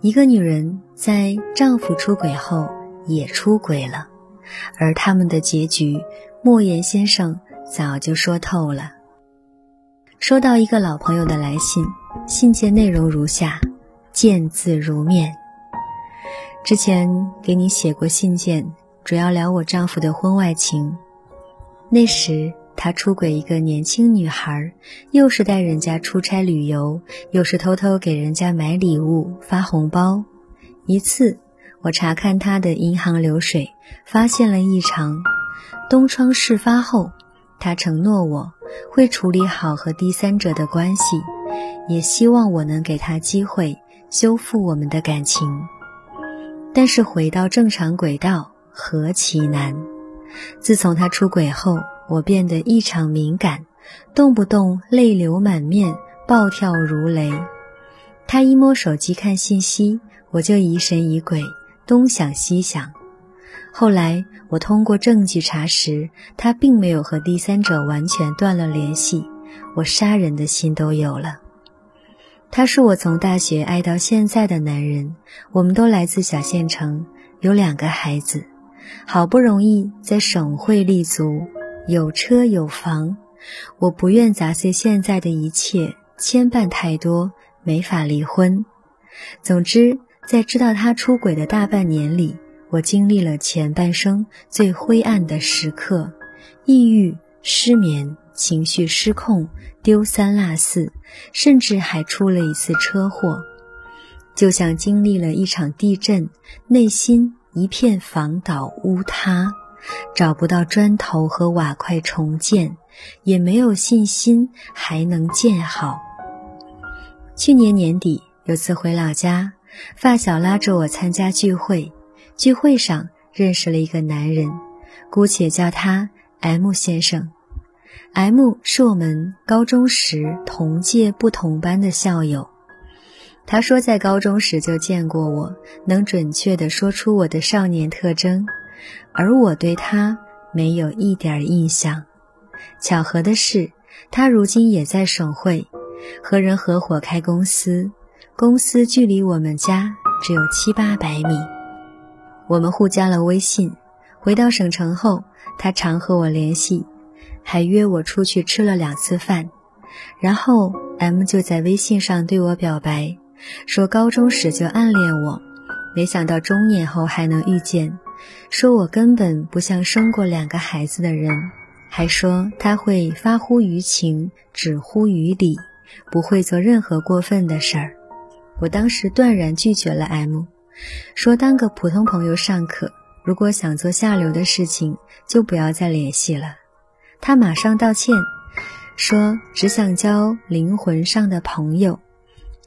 一个女人在丈夫出轨后也出轨了，而他们的结局，莫言先生早就说透了。收到一个老朋友的来信，信件内容如下，见字如面。之前给你写过信件，主要聊我丈夫的婚外情。那时他出轨一个年轻女孩，又是带人家出差旅游，又是偷偷给人家买礼物发红包。一次，我查看他的银行流水，发现了异常。东窗事发后，他承诺我会处理好和第三者的关系，也希望我能给他机会修复我们的感情。但是回到正常轨道何其难！自从他出轨后，我变得异常敏感，动不动泪流满面，暴跳如雷。他一摸手机看信息，我就疑神疑鬼，东想西想。后来我通过证据查实，他并没有和第三者完全断了联系，我杀人的心都有了。他是我从大学爱到现在的男人，我们都来自小县城，有两个孩子，好不容易在省会立足，有车有房，我不愿砸碎现在的一切，牵绊太多，没法离婚。总之，在知道他出轨的大半年里，我经历了前半生最灰暗的时刻，抑郁、失眠。情绪失控，丢三落四，甚至还出了一次车祸，就像经历了一场地震，内心一片房倒屋塌，找不到砖头和瓦块重建，也没有信心还能建好。去年年底有次回老家，发小拉着我参加聚会，聚会上认识了一个男人，姑且叫他 M 先生。M 是我们高中时同届不同班的校友，他说在高中时就见过我，能准确地说出我的少年特征，而我对他没有一点印象。巧合的是，他如今也在省会，和人合伙开公司，公司距离我们家只有七八百米。我们互加了微信，回到省城后，他常和我联系。还约我出去吃了两次饭，然后 M 就在微信上对我表白，说高中时就暗恋我，没想到中年后还能遇见，说我根本不像生过两个孩子的人，还说他会发乎于情，止乎于理，不会做任何过分的事儿。我当时断然拒绝了 M，说当个普通朋友尚可，如果想做下流的事情，就不要再联系了。他马上道歉，说只想交灵魂上的朋友。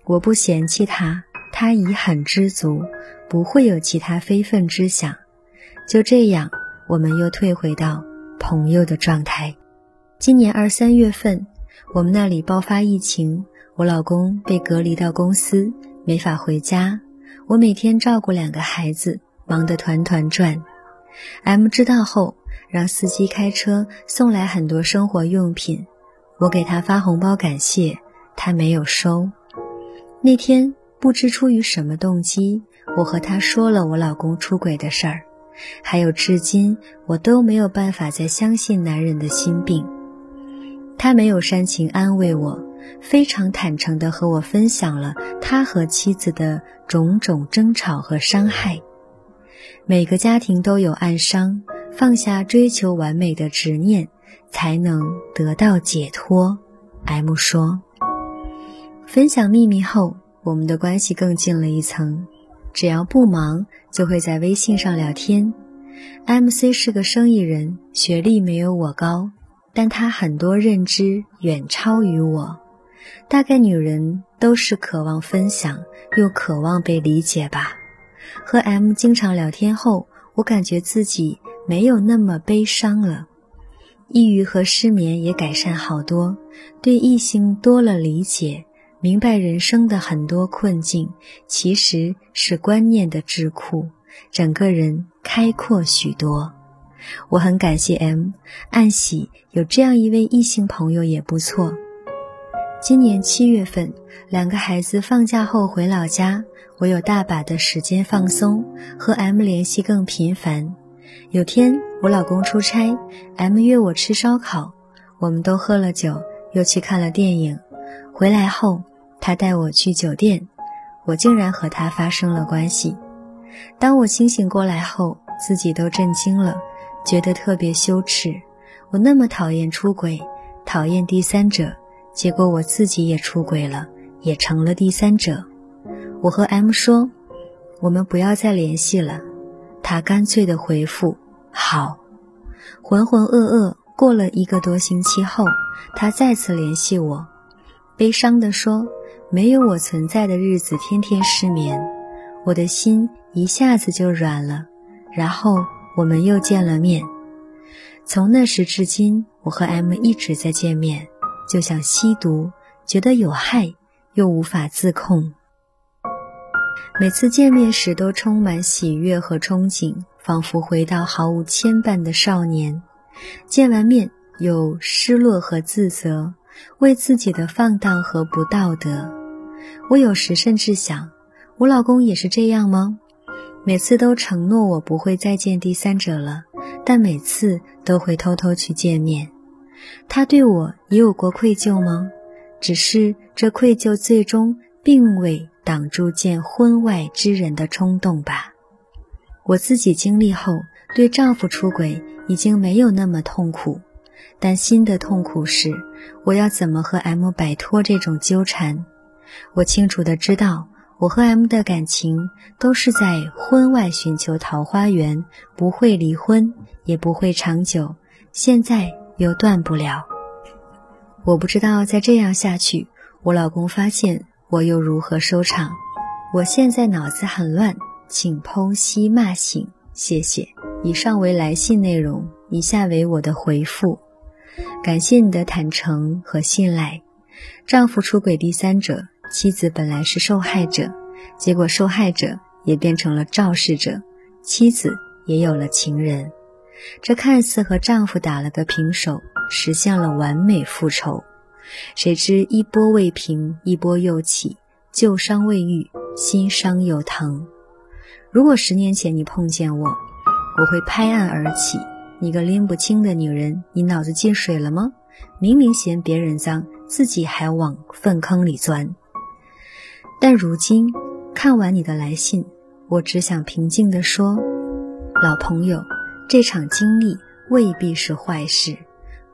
我不嫌弃他，他已很知足，不会有其他非分之想。就这样，我们又退回到朋友的状态。今年二三月份，我们那里爆发疫情，我老公被隔离到公司，没法回家。我每天照顾两个孩子，忙得团团转。M 知道后。让司机开车送来很多生活用品，我给他发红包感谢，他没有收。那天不知出于什么动机，我和他说了我老公出轨的事儿，还有至今我都没有办法再相信男人的心病。他没有煽情安慰我，非常坦诚地和我分享了他和妻子的种种争吵和伤害。每个家庭都有暗伤。放下追求完美的执念，才能得到解脱。M 说：“分享秘密后，我们的关系更近了一层。只要不忙，就会在微信上聊天。MC 是个生意人，学历没有我高，但他很多认知远超于我。大概女人都是渴望分享，又渴望被理解吧。和 M 经常聊天后，我感觉自己。”没有那么悲伤了，抑郁和失眠也改善好多，对异性多了理解，明白人生的很多困境其实是观念的智库，整个人开阔许多。我很感谢 M，暗喜有这样一位异性朋友也不错。今年七月份，两个孩子放假后回老家，我有大把的时间放松，和 M 联系更频繁。有天我老公出差，M 约我吃烧烤，我们都喝了酒，又去看了电影。回来后，他带我去酒店，我竟然和他发生了关系。当我清醒过来后，自己都震惊了，觉得特别羞耻。我那么讨厌出轨，讨厌第三者。结果我自己也出轨了，也成了第三者。我和 M 说，我们不要再联系了。他干脆的回复：“好。”浑浑噩噩过了一个多星期后，他再次联系我，悲伤的说：“没有我存在的日子，天天失眠。”我的心一下子就软了。然后我们又见了面。从那时至今，我和 M 一直在见面。就像吸毒，觉得有害，又无法自控。每次见面时都充满喜悦和憧憬，仿佛回到毫无牵绊的少年。见完面有失落和自责，为自己的放荡和不道德。我有时甚至想，我老公也是这样吗？每次都承诺我不会再见第三者了，但每次都会偷偷去见面。他对我也有过愧疚吗？只是这愧疚最终并未挡住见婚外之人的冲动吧。我自己经历后，对丈夫出轨已经没有那么痛苦，但新的痛苦是，我要怎么和 M 摆脱这种纠缠？我清楚的知道，我和 M 的感情都是在婚外寻求桃花源，不会离婚，也不会长久。现在。又断不了。我不知道再这样下去，我老公发现我又如何收场？我现在脑子很乱，请剖析骂醒，谢谢。以上为来信内容，以下为我的回复。感谢你的坦诚和信赖。丈夫出轨第三者，妻子本来是受害者，结果受害者也变成了肇事者，妻子也有了情人。这看似和丈夫打了个平手，实现了完美复仇，谁知一波未平，一波又起，旧伤未愈，新伤又疼。如果十年前你碰见我，我会拍案而起：“你个拎不清的女人，你脑子进水了吗？明明嫌别人脏，自己还往粪坑里钻。”但如今看完你的来信，我只想平静地说：“老朋友。”这场经历未必是坏事，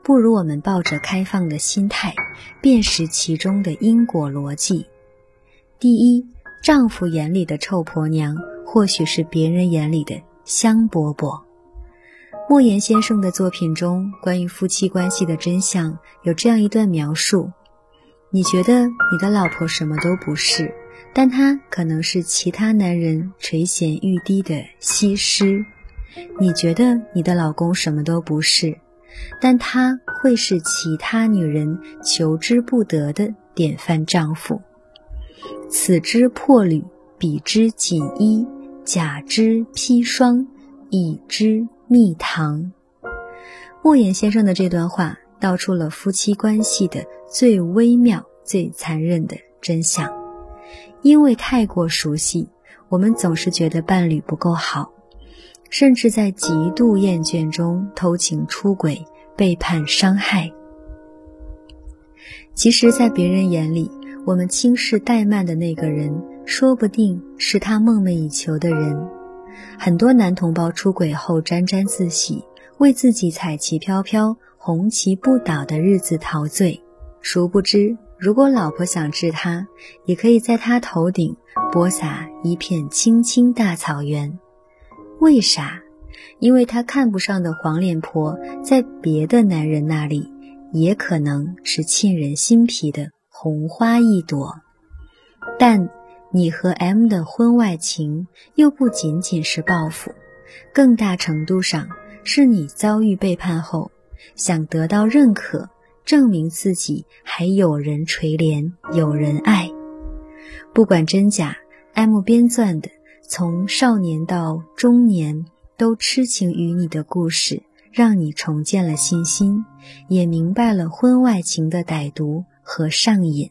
不如我们抱着开放的心态，辨识其中的因果逻辑。第一，丈夫眼里的臭婆娘，或许是别人眼里的香饽饽。莫言先生的作品中，关于夫妻关系的真相有这样一段描述：你觉得你的老婆什么都不是，但她可能是其他男人垂涎欲滴的西施。你觉得你的老公什么都不是，但他会是其他女人求之不得的典范丈夫。此之破履，彼之锦衣，甲之砒霜，乙之蜜糖。莫言先生的这段话道出了夫妻关系的最微妙、最残忍的真相。因为太过熟悉，我们总是觉得伴侣不够好。甚至在极度厌倦中偷情、出轨、背叛、伤害。其实，在别人眼里，我们轻视怠慢的那个人，说不定是他梦寐以求的人。很多男同胞出轨后沾沾自喜，为自己彩旗飘飘、红旗不倒的日子陶醉。殊不知，如果老婆想治他，也可以在他头顶播撒一片青青大草原。为啥？因为他看不上的黄脸婆，在别的男人那里，也可能是沁人心脾的红花一朵。但你和 M 的婚外情，又不仅仅是报复，更大程度上是你遭遇背叛后，想得到认可，证明自己还有人垂怜，有人爱。不管真假，M 编撰的。从少年到中年都痴情于你的故事，让你重建了信心，也明白了婚外情的歹毒和上瘾，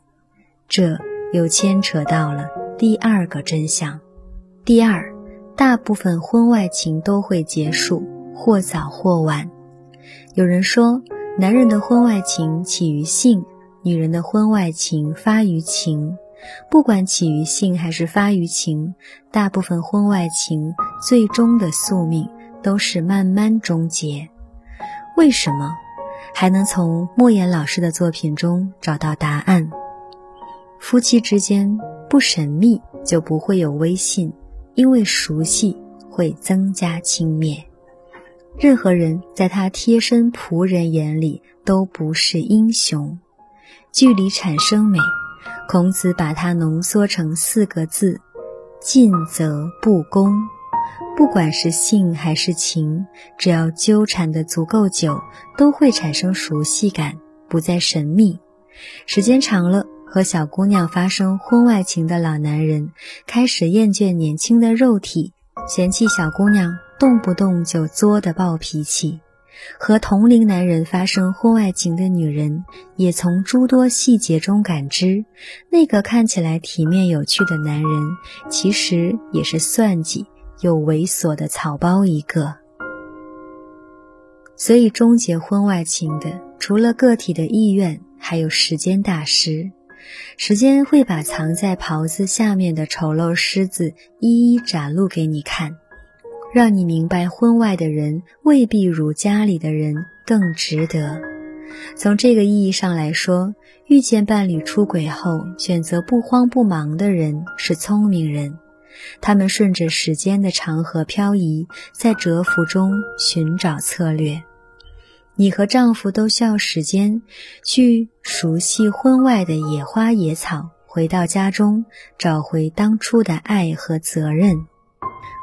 这又牵扯到了第二个真相。第二，大部分婚外情都会结束，或早或晚。有人说，男人的婚外情起于性，女人的婚外情发于情。不管起于性还是发于情，大部分婚外情最终的宿命都是慢慢终结。为什么？还能从莫言老师的作品中找到答案。夫妻之间不神秘，就不会有微信，因为熟悉会增加轻蔑。任何人在他贴身仆人眼里都不是英雄。距离产生美。孔子把它浓缩成四个字：近则不恭。不管是性还是情，只要纠缠的足够久，都会产生熟悉感，不再神秘。时间长了，和小姑娘发生婚外情的老男人开始厌倦年轻的肉体，嫌弃小姑娘动不动就作的暴脾气。和同龄男人发生婚外情的女人，也从诸多细节中感知，那个看起来体面有趣的男人，其实也是算计又猥琐的草包一个。所以，终结婚外情的，除了个体的意愿，还有时间大师。时间会把藏在袍子下面的丑陋狮子一一展露给你看。让你明白，婚外的人未必如家里的人更值得。从这个意义上来说，遇见伴侣出轨后选择不慌不忙的人是聪明人。他们顺着时间的长河漂移，在蛰伏中寻找策略。你和丈夫都需要时间去熟悉婚外的野花野草，回到家中找回当初的爱和责任。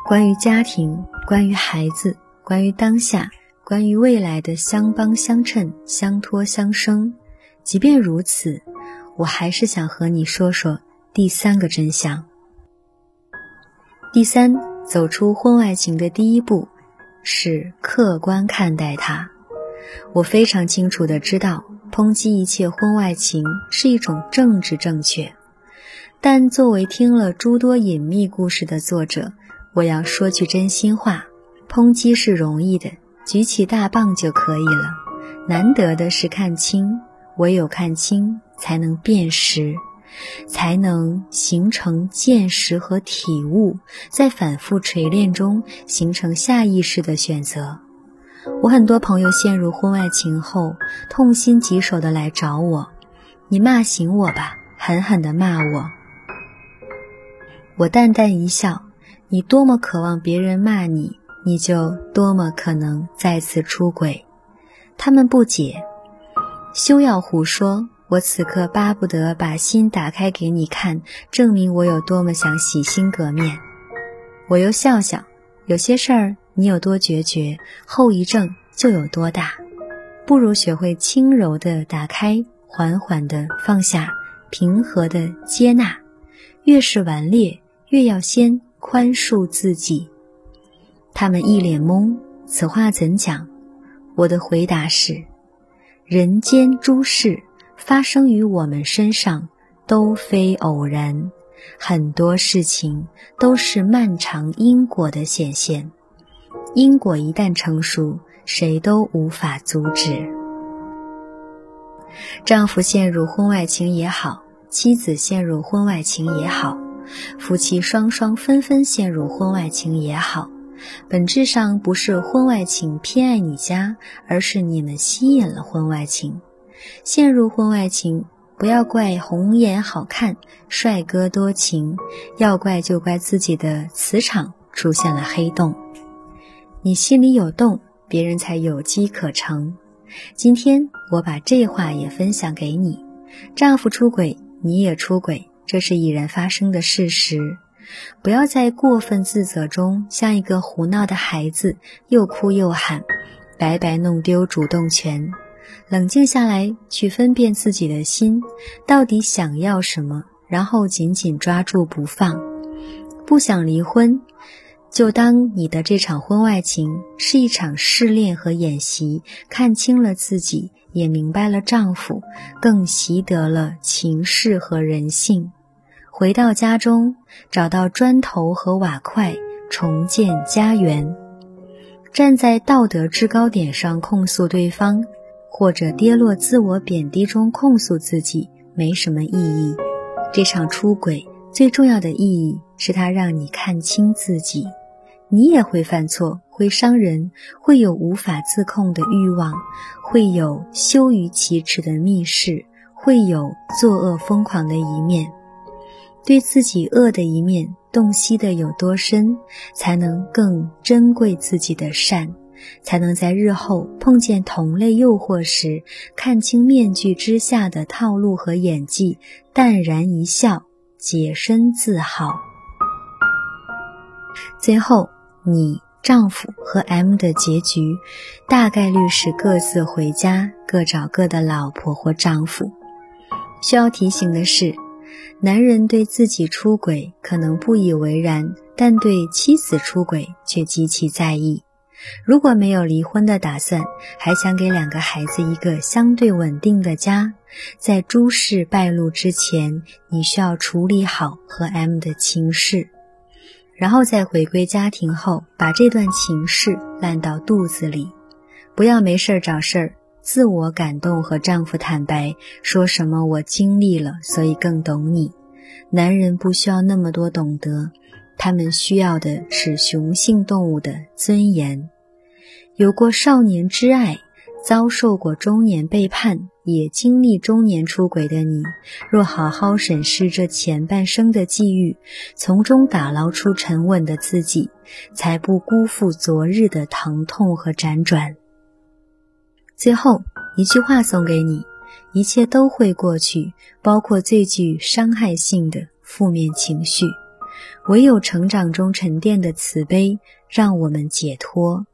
关于家庭，关于孩子，关于当下，关于未来的相帮相衬、相托相生。即便如此，我还是想和你说说第三个真相。第三，走出婚外情的第一步是客观看待它。我非常清楚的知道，抨击一切婚外情是一种政治正确，但作为听了诸多隐秘故事的作者。我要说句真心话，抨击是容易的，举起大棒就可以了。难得的是看清，唯有看清，才能辨识，才能形成见识和体悟，在反复锤炼中形成下意识的选择。我很多朋友陷入婚外情后，痛心疾首的来找我：“你骂醒我吧，狠狠的骂我。”我淡淡一笑。你多么渴望别人骂你，你就多么可能再次出轨。他们不解，休要胡说！我此刻巴不得把心打开给你看，证明我有多么想洗心革面。我又笑笑，有些事儿你有多决绝，后遗症就有多大。不如学会轻柔的打开，缓缓的放下，平和的接纳。越是顽劣，越要先。宽恕自己，他们一脸懵。此话怎讲？我的回答是：人间诸事发生于我们身上，都非偶然，很多事情都是漫长因果的显现。因果一旦成熟，谁都无法阻止。丈夫陷入婚外情也好，妻子陷入婚外情也好。夫妻双双纷纷陷入婚外情也好，本质上不是婚外情偏爱你家，而是你们吸引了婚外情。陷入婚外情，不要怪红颜好看、帅哥多情，要怪就怪自己的磁场出现了黑洞。你心里有洞，别人才有机可乘。今天我把这话也分享给你：丈夫出轨，你也出轨。这是已然发生的事实，不要在过分自责中像一个胡闹的孩子，又哭又喊，白白弄丢主动权。冷静下来，去分辨自己的心到底想要什么，然后紧紧抓住不放。不想离婚，就当你的这场婚外情是一场试炼和演习，看清了自己，也明白了丈夫，更习得了情势和人性。回到家中，找到砖头和瓦块，重建家园。站在道德制高点上控诉对方，或者跌落自我贬低中控诉自己，没什么意义。这场出轨最重要的意义是它让你看清自己。你也会犯错，会伤人，会有无法自控的欲望，会有羞于启齿的密室，会有作恶疯狂的一面。对自己恶的一面洞悉的有多深，才能更珍贵自己的善，才能在日后碰见同类诱惑时，看清面具之下的套路和演技，淡然一笑，洁身自好。最后，你丈夫和 M 的结局，大概率是各自回家，各找各的老婆或丈夫。需要提醒的是。男人对自己出轨可能不以为然，但对妻子出轨却极其在意。如果没有离婚的打算，还想给两个孩子一个相对稳定的家，在诸事败露之前，你需要处理好和 M 的情事，然后在回归家庭后，把这段情事烂到肚子里，不要没事找事儿。自我感动和丈夫坦白，说什么我经历了，所以更懂你。男人不需要那么多懂得，他们需要的是雄性动物的尊严。有过少年之爱，遭受过中年背叛，也经历中年出轨的你，若好好审视这前半生的际遇，从中打捞出沉稳的自己，才不辜负昨日的疼痛和辗转。最后一句话送给你：一切都会过去，包括最具伤害性的负面情绪。唯有成长中沉淀的慈悲，让我们解脱。